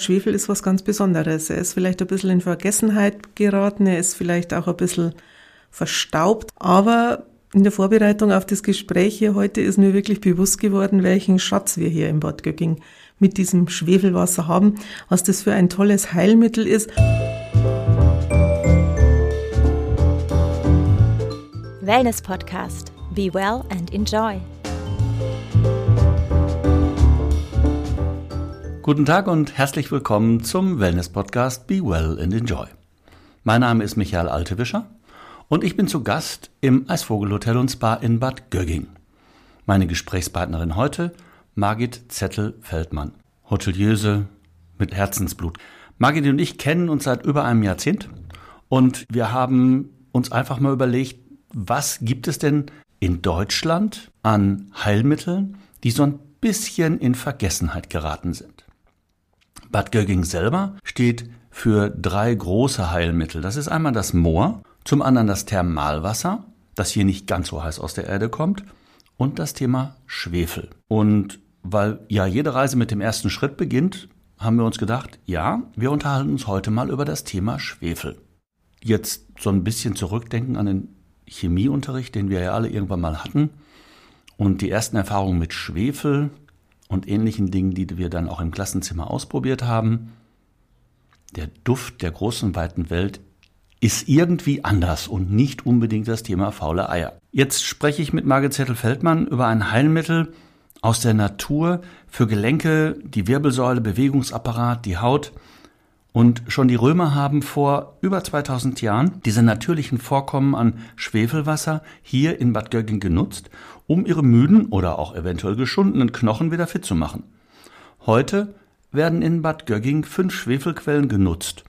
Schwefel ist was ganz Besonderes. Er ist vielleicht ein bisschen in Vergessenheit geraten, er ist vielleicht auch ein bisschen verstaubt, aber in der Vorbereitung auf das Gespräch hier heute ist mir wirklich bewusst geworden, welchen Schatz wir hier im Bad Gögging mit diesem Schwefelwasser haben, was das für ein tolles Heilmittel ist. Wellness Podcast. Be well and enjoy. Guten Tag und herzlich willkommen zum Wellness Podcast Be Well and Enjoy. Mein Name ist Michael Altewischer und ich bin zu Gast im Eisvogelhotel und Spa in Bad Gögging. Meine Gesprächspartnerin heute Margit Zettel-Feldmann, Hoteliöse mit Herzensblut. Margit und ich kennen uns seit über einem Jahrzehnt und wir haben uns einfach mal überlegt, was gibt es denn in Deutschland an Heilmitteln, die so ein bisschen in Vergessenheit geraten sind. Bad Gögging selber steht für drei große Heilmittel. Das ist einmal das Moor, zum anderen das Thermalwasser, das hier nicht ganz so heiß aus der Erde kommt, und das Thema Schwefel. Und weil ja jede Reise mit dem ersten Schritt beginnt, haben wir uns gedacht, ja, wir unterhalten uns heute mal über das Thema Schwefel. Jetzt so ein bisschen zurückdenken an den Chemieunterricht, den wir ja alle irgendwann mal hatten. Und die ersten Erfahrungen mit Schwefel, und ähnlichen Dingen, die wir dann auch im Klassenzimmer ausprobiert haben. Der Duft der großen, weiten Welt ist irgendwie anders und nicht unbedingt das Thema faule Eier. Jetzt spreche ich mit Margit Zettel-Feldmann über ein Heilmittel aus der Natur für Gelenke, die Wirbelsäule, Bewegungsapparat, die Haut. Und schon die Römer haben vor über 2000 Jahren diese natürlichen Vorkommen an Schwefelwasser hier in Bad Gögging genutzt um ihre müden oder auch eventuell geschundenen Knochen wieder fit zu machen. Heute werden in Bad Gögging fünf Schwefelquellen genutzt.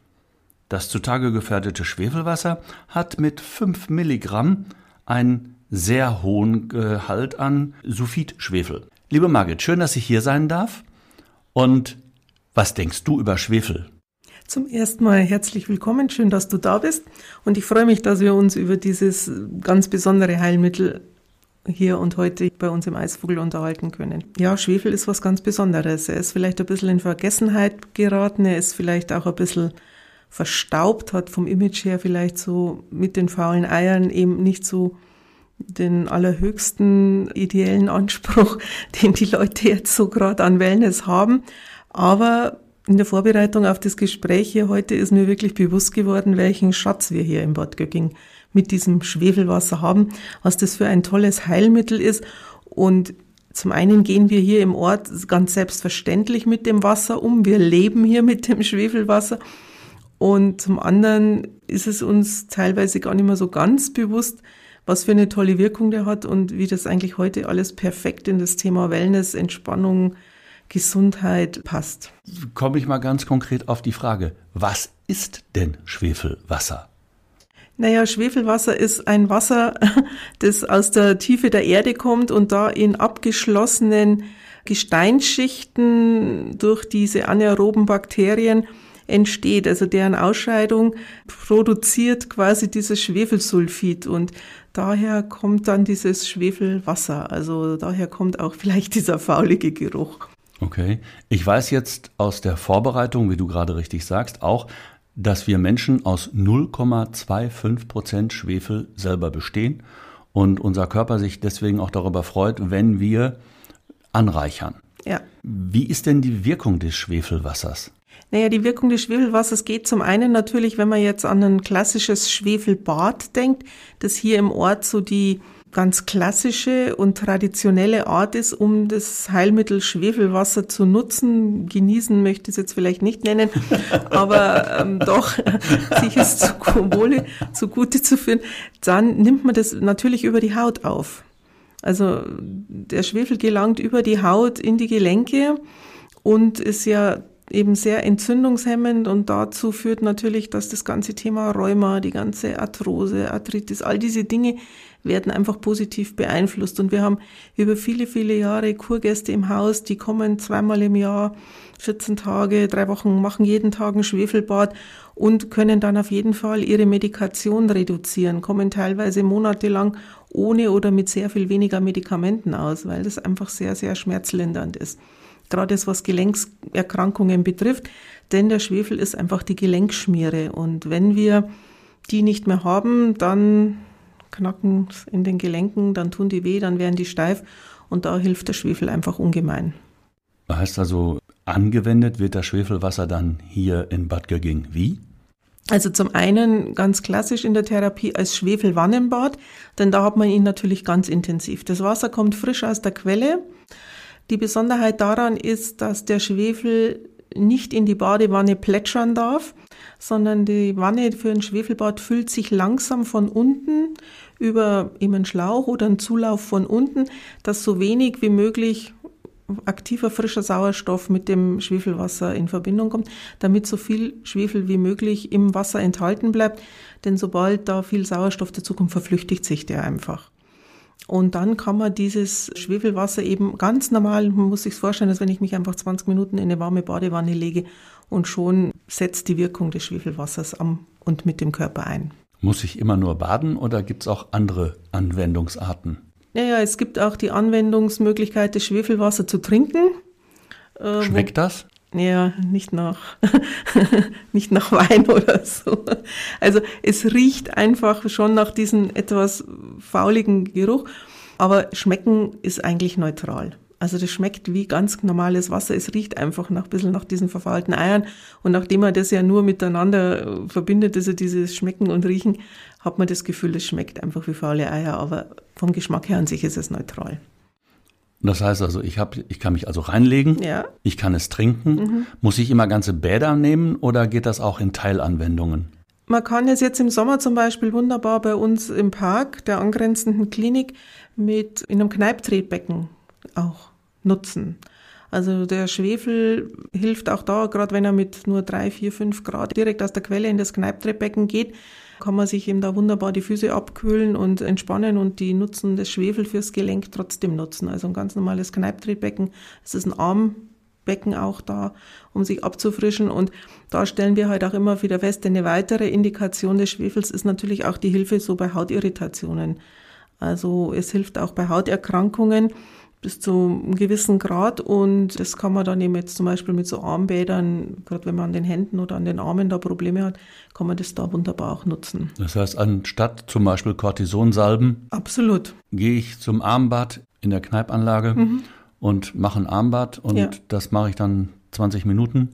Das zutage gefährdete Schwefelwasser hat mit fünf Milligramm einen sehr hohen Gehalt an Sulfidschwefel. Liebe Margit, schön, dass ich hier sein darf. Und was denkst du über Schwefel? Zum ersten Mal herzlich willkommen, schön, dass du da bist. Und ich freue mich, dass wir uns über dieses ganz besondere Heilmittel hier und heute bei uns im Eisvogel unterhalten können. Ja, Schwefel ist was ganz Besonderes. Er ist vielleicht ein bisschen in Vergessenheit geraten, er ist vielleicht auch ein bisschen verstaubt, hat vom Image her vielleicht so mit den faulen Eiern eben nicht so den allerhöchsten ideellen Anspruch, den die Leute jetzt so gerade an Wellness haben. Aber in der Vorbereitung auf das Gespräch hier heute ist mir wirklich bewusst geworden, welchen Schatz wir hier im Bad Gögging mit diesem Schwefelwasser haben, was das für ein tolles Heilmittel ist. Und zum einen gehen wir hier im Ort ganz selbstverständlich mit dem Wasser um. Wir leben hier mit dem Schwefelwasser. Und zum anderen ist es uns teilweise gar nicht mehr so ganz bewusst, was für eine tolle Wirkung der hat und wie das eigentlich heute alles perfekt in das Thema Wellness, Entspannung, Gesundheit passt. Komme ich mal ganz konkret auf die Frage, was ist denn Schwefelwasser? Naja, Schwefelwasser ist ein Wasser, das aus der Tiefe der Erde kommt und da in abgeschlossenen Gesteinsschichten durch diese anaeroben Bakterien entsteht. Also deren Ausscheidung produziert quasi dieses Schwefelsulfid und daher kommt dann dieses Schwefelwasser. Also daher kommt auch vielleicht dieser faulige Geruch. Okay. Ich weiß jetzt aus der Vorbereitung, wie du gerade richtig sagst, auch, dass wir Menschen aus 0,25 Prozent Schwefel selber bestehen und unser Körper sich deswegen auch darüber freut, wenn wir anreichern. Ja. Wie ist denn die Wirkung des Schwefelwassers? Naja, die Wirkung des Schwefelwassers geht zum einen natürlich, wenn man jetzt an ein klassisches Schwefelbad denkt, das hier im Ort so die ganz klassische und traditionelle Art ist, um das Heilmittel Schwefelwasser zu nutzen. Genießen möchte ich es jetzt vielleicht nicht nennen, aber ähm, doch sich es zu Wohle, zugute zu führen. Dann nimmt man das natürlich über die Haut auf. Also der Schwefel gelangt über die Haut in die Gelenke und ist ja eben sehr entzündungshemmend und dazu führt natürlich, dass das ganze Thema Rheuma, die ganze Arthrose, Arthritis, all diese Dinge werden einfach positiv beeinflusst. Und wir haben über viele, viele Jahre Kurgäste im Haus, die kommen zweimal im Jahr, 14 Tage, drei Wochen, machen jeden Tag ein Schwefelbad und können dann auf jeden Fall ihre Medikation reduzieren, kommen teilweise monatelang ohne oder mit sehr viel weniger Medikamenten aus, weil das einfach sehr, sehr schmerzlindernd ist. Gerade das, was Gelenkserkrankungen betrifft, denn der Schwefel ist einfach die Gelenkschmiere. Und wenn wir die nicht mehr haben, dann knacken in den Gelenken, dann tun die weh, dann werden die steif und da hilft der Schwefel einfach ungemein. Heißt also, angewendet wird das Schwefelwasser dann hier in Bad Gögging wie? Also zum einen ganz klassisch in der Therapie als Schwefelwannenbad, denn da hat man ihn natürlich ganz intensiv. Das Wasser kommt frisch aus der Quelle. Die Besonderheit daran ist, dass der Schwefel nicht in die Badewanne plätschern darf, sondern die Wanne für ein Schwefelbad füllt sich langsam von unten über eben einen Schlauch oder einen Zulauf von unten, dass so wenig wie möglich aktiver frischer Sauerstoff mit dem Schwefelwasser in Verbindung kommt, damit so viel Schwefel wie möglich im Wasser enthalten bleibt. Denn sobald da viel Sauerstoff dazukommt, verflüchtigt sich der einfach. Und dann kann man dieses Schwefelwasser eben ganz normal, man muss sich vorstellen, als wenn ich mich einfach 20 Minuten in eine warme Badewanne lege und schon setzt die Wirkung des Schwefelwassers am und mit dem Körper ein. Muss ich immer nur baden oder gibt es auch andere Anwendungsarten? Naja, es gibt auch die Anwendungsmöglichkeit, das Schwefelwasser zu trinken. Äh, Schmeckt das? Ja, nicht nach, nicht nach Wein oder so. Also es riecht einfach schon nach diesem etwas fauligen Geruch, aber schmecken ist eigentlich neutral. Also das schmeckt wie ganz normales Wasser. Es riecht einfach nach ein bisschen nach diesen verfaulten Eiern. Und nachdem man das ja nur miteinander äh, verbindet, also dieses Schmecken und Riechen, hat man das Gefühl, es schmeckt einfach wie faule Eier. Aber vom Geschmack her an sich ist es neutral. Das heißt also, ich, hab, ich kann mich also reinlegen, ja. ich kann es trinken. Mhm. Muss ich immer ganze Bäder nehmen oder geht das auch in Teilanwendungen? Man kann es jetzt im Sommer zum Beispiel wunderbar bei uns im Park der angrenzenden Klinik mit in einem Kneiptretbecken auch nutzen. Also der Schwefel hilft auch da, gerade wenn er mit nur drei, vier, fünf Grad direkt aus der Quelle in das Kneiptreppbecken geht, kann man sich eben da wunderbar die Füße abkühlen und entspannen und die Nutzen des Schwefel fürs Gelenk trotzdem nutzen. Also ein ganz normales Kneiptretbecken. Es ist ein Armbecken auch da, um sich abzufrischen. Und da stellen wir halt auch immer wieder fest, eine weitere Indikation des Schwefels ist natürlich auch die Hilfe so bei Hautirritationen. Also es hilft auch bei Hauterkrankungen bis zu einem gewissen Grad und das kann man dann eben jetzt zum Beispiel mit so Armbädern, gerade wenn man an den Händen oder an den Armen da Probleme hat, kann man das da wunderbar auch nutzen. Das heißt, anstatt zum Beispiel Cortisonsalben, absolut, gehe ich zum Armbad in der Kneipanlage mhm. und mache ein Armbad und ja. das mache ich dann 20 Minuten.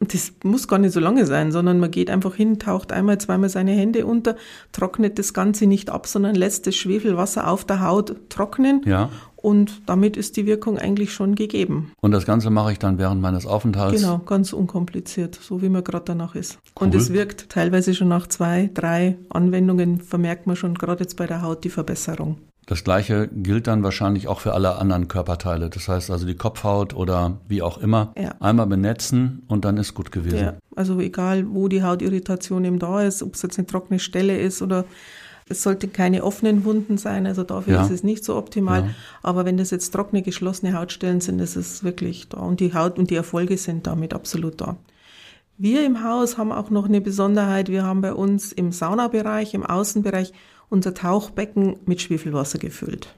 Das muss gar nicht so lange sein, sondern man geht einfach hin, taucht einmal, zweimal seine Hände unter, trocknet das Ganze nicht ab, sondern lässt das Schwefelwasser auf der Haut trocknen ja. Und damit ist die Wirkung eigentlich schon gegeben. Und das Ganze mache ich dann während meines Aufenthalts? Genau, ganz unkompliziert, so wie man gerade danach ist. Cool. Und es wirkt teilweise schon nach zwei, drei Anwendungen, vermerkt man schon gerade jetzt bei der Haut die Verbesserung. Das gleiche gilt dann wahrscheinlich auch für alle anderen Körperteile. Das heißt also die Kopfhaut oder wie auch immer. Ja. Einmal benetzen und dann ist gut gewesen. Ja, also egal, wo die Hautirritation eben da ist, ob es jetzt eine trockene Stelle ist oder es sollte keine offenen Wunden sein, also dafür ja. ist es nicht so optimal. Ja. Aber wenn das jetzt trockene, geschlossene Hautstellen sind, ist es wirklich da. Und die Haut und die Erfolge sind damit absolut da. Wir im Haus haben auch noch eine Besonderheit. Wir haben bei uns im Saunabereich, im Außenbereich unser Tauchbecken mit Schwefelwasser gefüllt.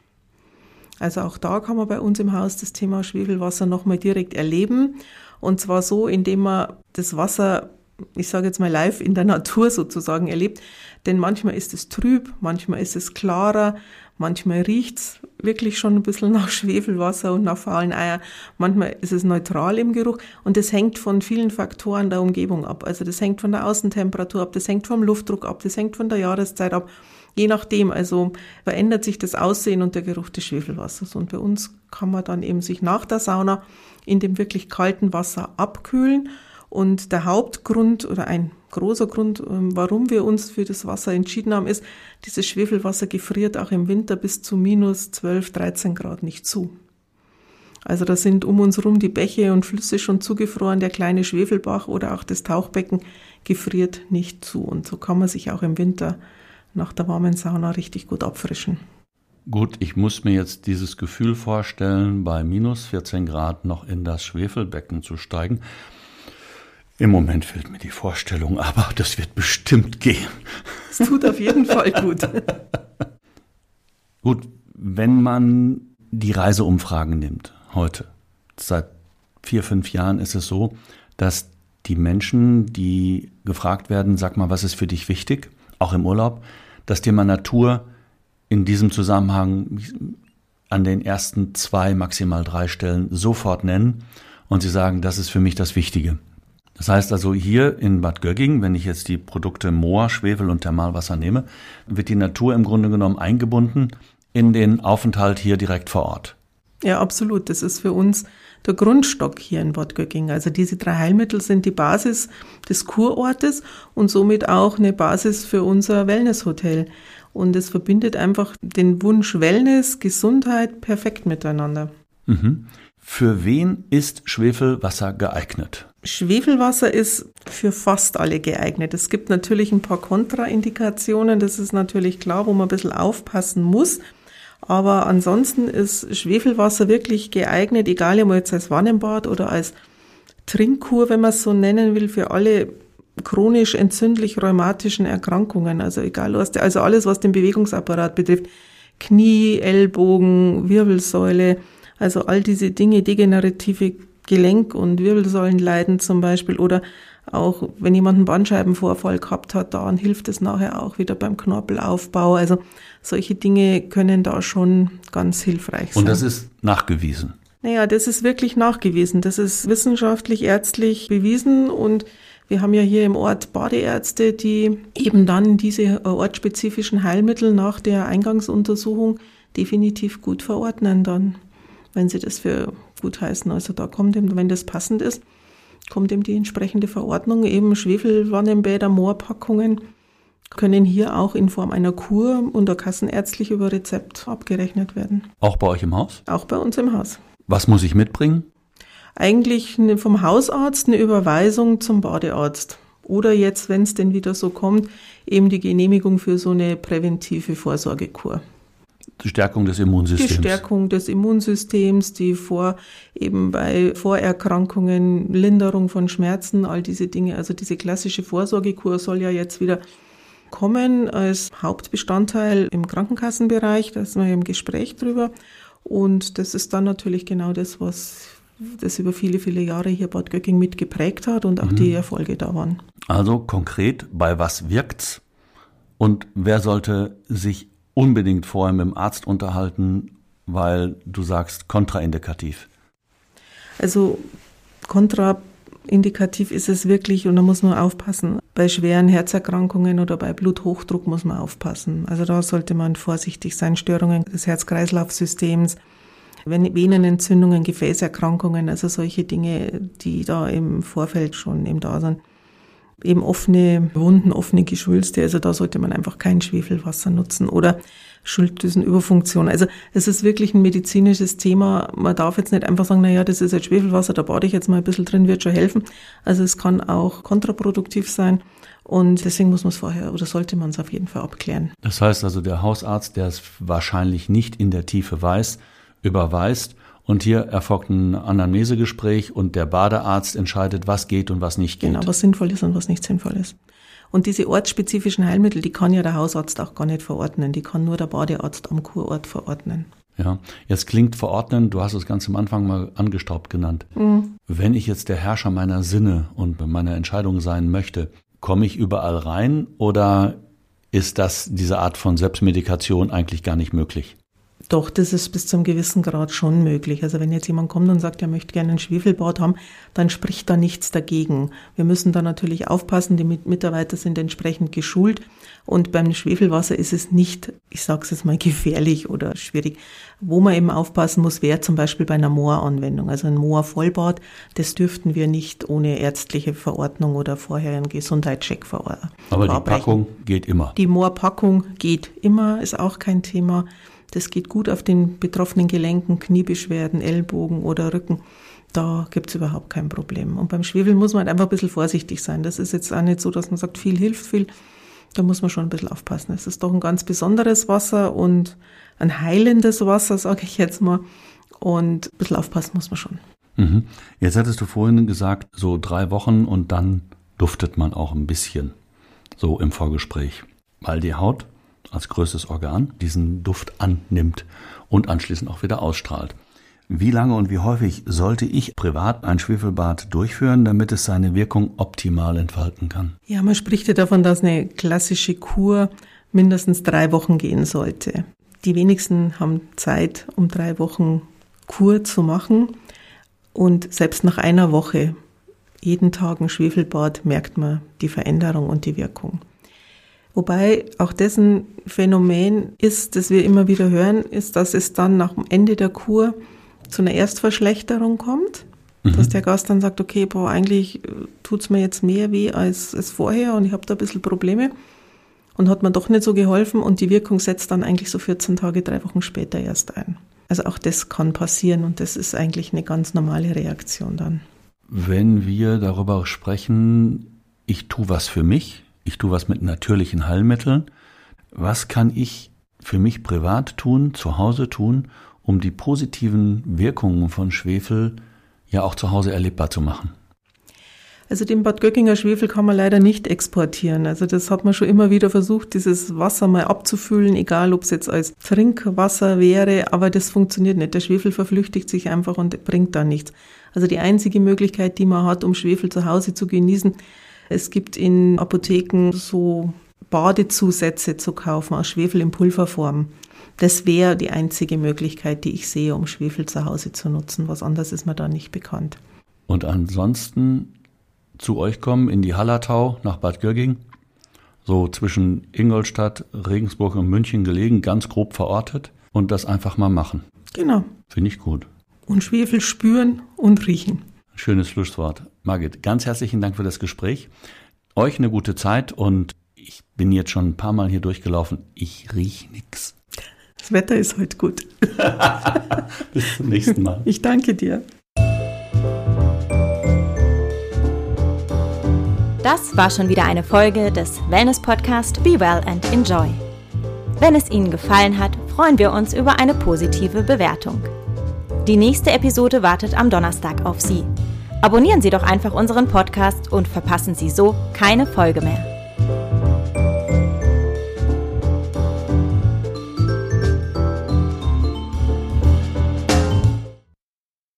Also auch da kann man bei uns im Haus das Thema Schwefelwasser nochmal direkt erleben. Und zwar so, indem man das Wasser ich sage jetzt mal live in der Natur sozusagen erlebt. Denn manchmal ist es trüb, manchmal ist es klarer, manchmal riecht's wirklich schon ein bisschen nach Schwefelwasser und nach faulen Eier. Manchmal ist es neutral im Geruch und das hängt von vielen Faktoren der Umgebung ab. Also das hängt von der Außentemperatur ab, das hängt vom Luftdruck ab, das hängt von der Jahreszeit ab. Je nachdem, also verändert sich das Aussehen und der Geruch des Schwefelwassers. Und bei uns kann man dann eben sich nach der Sauna in dem wirklich kalten Wasser abkühlen und der Hauptgrund oder ein großer Grund, ähm, warum wir uns für das Wasser entschieden haben, ist, dieses Schwefelwasser gefriert auch im Winter bis zu minus 12, 13 Grad nicht zu. Also da sind um uns rum die Bäche und Flüsse schon zugefroren, der kleine Schwefelbach oder auch das Tauchbecken gefriert nicht zu. Und so kann man sich auch im Winter nach der warmen Sauna richtig gut abfrischen. Gut, ich muss mir jetzt dieses Gefühl vorstellen, bei minus 14 Grad noch in das Schwefelbecken zu steigen. Im Moment fehlt mir die Vorstellung, aber das wird bestimmt gehen. Es tut auf jeden Fall gut. gut, wenn man die Reiseumfragen nimmt, heute, seit vier, fünf Jahren ist es so, dass die Menschen, die gefragt werden, sag mal, was ist für dich wichtig, auch im Urlaub, das Thema Natur in diesem Zusammenhang an den ersten zwei, maximal drei Stellen sofort nennen und sie sagen, das ist für mich das Wichtige. Das heißt also hier in Bad Gögging, wenn ich jetzt die Produkte Moor, Schwefel und Thermalwasser nehme, wird die Natur im Grunde genommen eingebunden in den Aufenthalt hier direkt vor Ort. Ja, absolut. Das ist für uns der Grundstock hier in Bad Gögging. Also diese drei Heilmittel sind die Basis des Kurortes und somit auch eine Basis für unser Wellnesshotel. Und es verbindet einfach den Wunsch Wellness, Gesundheit perfekt miteinander. Mhm. Für wen ist Schwefelwasser geeignet? Schwefelwasser ist für fast alle geeignet. Es gibt natürlich ein paar Kontraindikationen, das ist natürlich klar, wo man ein bisschen aufpassen muss. Aber ansonsten ist Schwefelwasser wirklich geeignet, egal ob jetzt als Wannenbad oder als Trinkkur, wenn man es so nennen will, für alle chronisch entzündlich rheumatischen Erkrankungen. Also egal was, also alles, was den Bewegungsapparat betrifft. Knie, Ellbogen, Wirbelsäule, also all diese Dinge, degenerative Gelenk- und Wirbelsäulenleiden zum Beispiel oder auch wenn jemand einen Bandscheibenvorfall gehabt hat, dann hilft es nachher auch wieder beim Knorpelaufbau. Also solche Dinge können da schon ganz hilfreich sein. Und das ist nachgewiesen. Naja, das ist wirklich nachgewiesen. Das ist wissenschaftlich, ärztlich bewiesen und wir haben ja hier im Ort Badeärzte, die eben dann diese ortsspezifischen Heilmittel nach der Eingangsuntersuchung definitiv gut verordnen dann, wenn sie das für gut heißen. Also da kommt eben, wenn das passend ist, kommt eben die entsprechende Verordnung, eben Schwefelwannenbäder, Moorpackungen können hier auch in Form einer Kur unter kassenärztlich über Rezept abgerechnet werden. Auch bei euch im Haus? Auch bei uns im Haus. Was muss ich mitbringen? Eigentlich vom Hausarzt eine Überweisung zum Badearzt. Oder jetzt, wenn es denn wieder so kommt, eben die Genehmigung für so eine präventive Vorsorgekur. Die Stärkung des Immunsystems. Die Stärkung des Immunsystems, die vor eben bei Vorerkrankungen, Linderung von Schmerzen, all diese Dinge. Also diese klassische Vorsorgekur soll ja jetzt wieder kommen als Hauptbestandteil im Krankenkassenbereich. Da sind wir im Gespräch drüber. Und das ist dann natürlich genau das, was das über viele, viele Jahre hier Bad Göcking mitgeprägt hat und auch mhm. die Erfolge da waren. Also konkret, bei was wirkt's? Und wer sollte sich unbedingt vorher mit dem Arzt unterhalten, weil du sagst kontraindikativ? Also kontraindikativ ist es wirklich und da muss man aufpassen. Bei schweren Herzerkrankungen oder bei Bluthochdruck muss man aufpassen. Also da sollte man vorsichtig sein. Störungen des Herz-Kreislauf-Systems, Venenentzündungen, Gefäßerkrankungen, also solche Dinge, die da im Vorfeld schon eben da sind eben offene Wunden, offene Geschwülste. Also da sollte man einfach kein Schwefelwasser nutzen oder Schilddrüsenüberfunktion. Also es ist wirklich ein medizinisches Thema. Man darf jetzt nicht einfach sagen, na ja, das ist jetzt Schwefelwasser, da bade ich jetzt mal ein bisschen drin, wird schon helfen. Also es kann auch kontraproduktiv sein. Und deswegen muss man es vorher oder sollte man es auf jeden Fall abklären. Das heißt also, der Hausarzt, der es wahrscheinlich nicht in der Tiefe weiß, überweist und hier erfolgt ein Anamnesegespräch und der Badearzt entscheidet, was geht und was nicht geht. Genau, was sinnvoll ist und was nicht sinnvoll ist. Und diese ortsspezifischen Heilmittel, die kann ja der Hausarzt auch gar nicht verordnen. Die kann nur der Badearzt am Kurort verordnen. Ja, jetzt klingt verordnen, du hast es ganz am Anfang mal angestaubt genannt. Mhm. Wenn ich jetzt der Herrscher meiner Sinne und meiner Entscheidung sein möchte, komme ich überall rein oder ist das diese Art von Selbstmedikation eigentlich gar nicht möglich? Doch, das ist bis zum gewissen Grad schon möglich. Also wenn jetzt jemand kommt und sagt, er möchte gerne ein Schwefelbad haben, dann spricht da nichts dagegen. Wir müssen da natürlich aufpassen, die Mitarbeiter sind entsprechend geschult und beim Schwefelwasser ist es nicht, ich sage es jetzt mal, gefährlich oder schwierig. Wo man eben aufpassen muss, wäre zum Beispiel bei einer Moor-Anwendung. Also ein Moor-Vollbad, das dürften wir nicht ohne ärztliche Verordnung oder vorher einen Gesundheitscheck verordnen. Aber die Packung geht immer. Die Moor-Packung geht immer, ist auch kein Thema. Das geht gut auf den betroffenen Gelenken, Kniebeschwerden, Ellbogen oder Rücken. Da gibt's überhaupt kein Problem. Und beim Schwefel muss man halt einfach ein bisschen vorsichtig sein. Das ist jetzt auch nicht so, dass man sagt, viel hilft viel. Da muss man schon ein bisschen aufpassen. Es ist doch ein ganz besonderes Wasser und ein heilendes Wasser, sage ich jetzt mal. Und ein bisschen aufpassen muss man schon. Mhm. Jetzt hattest du vorhin gesagt, so drei Wochen und dann duftet man auch ein bisschen. So im Vorgespräch. Weil die Haut als größtes Organ diesen Duft annimmt und anschließend auch wieder ausstrahlt. Wie lange und wie häufig sollte ich privat ein Schwefelbad durchführen, damit es seine Wirkung optimal entfalten kann? Ja, man spricht ja davon, dass eine klassische Kur mindestens drei Wochen gehen sollte. Die wenigsten haben Zeit, um drei Wochen Kur zu machen. Und selbst nach einer Woche, jeden Tag ein Schwefelbad, merkt man die Veränderung und die Wirkung. Wobei auch dessen Phänomen ist, das wir immer wieder hören, ist, dass es dann nach dem Ende der Kur zu einer Erstverschlechterung kommt. Mhm. Dass der Gast dann sagt, okay, boah, eigentlich äh, tut's mir jetzt mehr weh als, als vorher und ich habe da ein bisschen Probleme. Und hat mir doch nicht so geholfen und die Wirkung setzt dann eigentlich so 14 Tage, drei Wochen später erst ein. Also auch das kann passieren und das ist eigentlich eine ganz normale Reaktion dann. Wenn wir darüber sprechen, ich tue was für mich, ich tue was mit natürlichen Heilmitteln, was kann ich für mich privat tun, zu Hause tun, um die positiven Wirkungen von Schwefel ja auch zu Hause erlebbar zu machen? Also den Bad Göckinger Schwefel kann man leider nicht exportieren. Also das hat man schon immer wieder versucht, dieses Wasser mal abzufüllen, egal ob es jetzt als Trinkwasser wäre, aber das funktioniert nicht. Der Schwefel verflüchtigt sich einfach und bringt da nichts. Also die einzige Möglichkeit, die man hat, um Schwefel zu Hause zu genießen, es gibt in Apotheken so Badezusätze zu kaufen aus Schwefel in Pulverform. Das wäre die einzige Möglichkeit, die ich sehe, um Schwefel zu Hause zu nutzen. Was anderes ist mir da nicht bekannt. Und ansonsten zu euch kommen in die Hallertau nach Bad Gürging, so zwischen Ingolstadt, Regensburg und München gelegen, ganz grob verortet und das einfach mal machen. Genau. Finde ich gut. Und Schwefel spüren und riechen. Schönes Schlusswort. Margit, ganz herzlichen Dank für das Gespräch. Euch eine gute Zeit und ich bin jetzt schon ein paar Mal hier durchgelaufen. Ich riech nix. Das Wetter ist heute gut. Bis zum nächsten Mal. Ich danke dir. Das war schon wieder eine Folge des Wellness Podcast Be Well and Enjoy. Wenn es Ihnen gefallen hat, freuen wir uns über eine positive Bewertung. Die nächste Episode wartet am Donnerstag auf Sie. Abonnieren Sie doch einfach unseren Podcast und verpassen Sie so keine Folge mehr.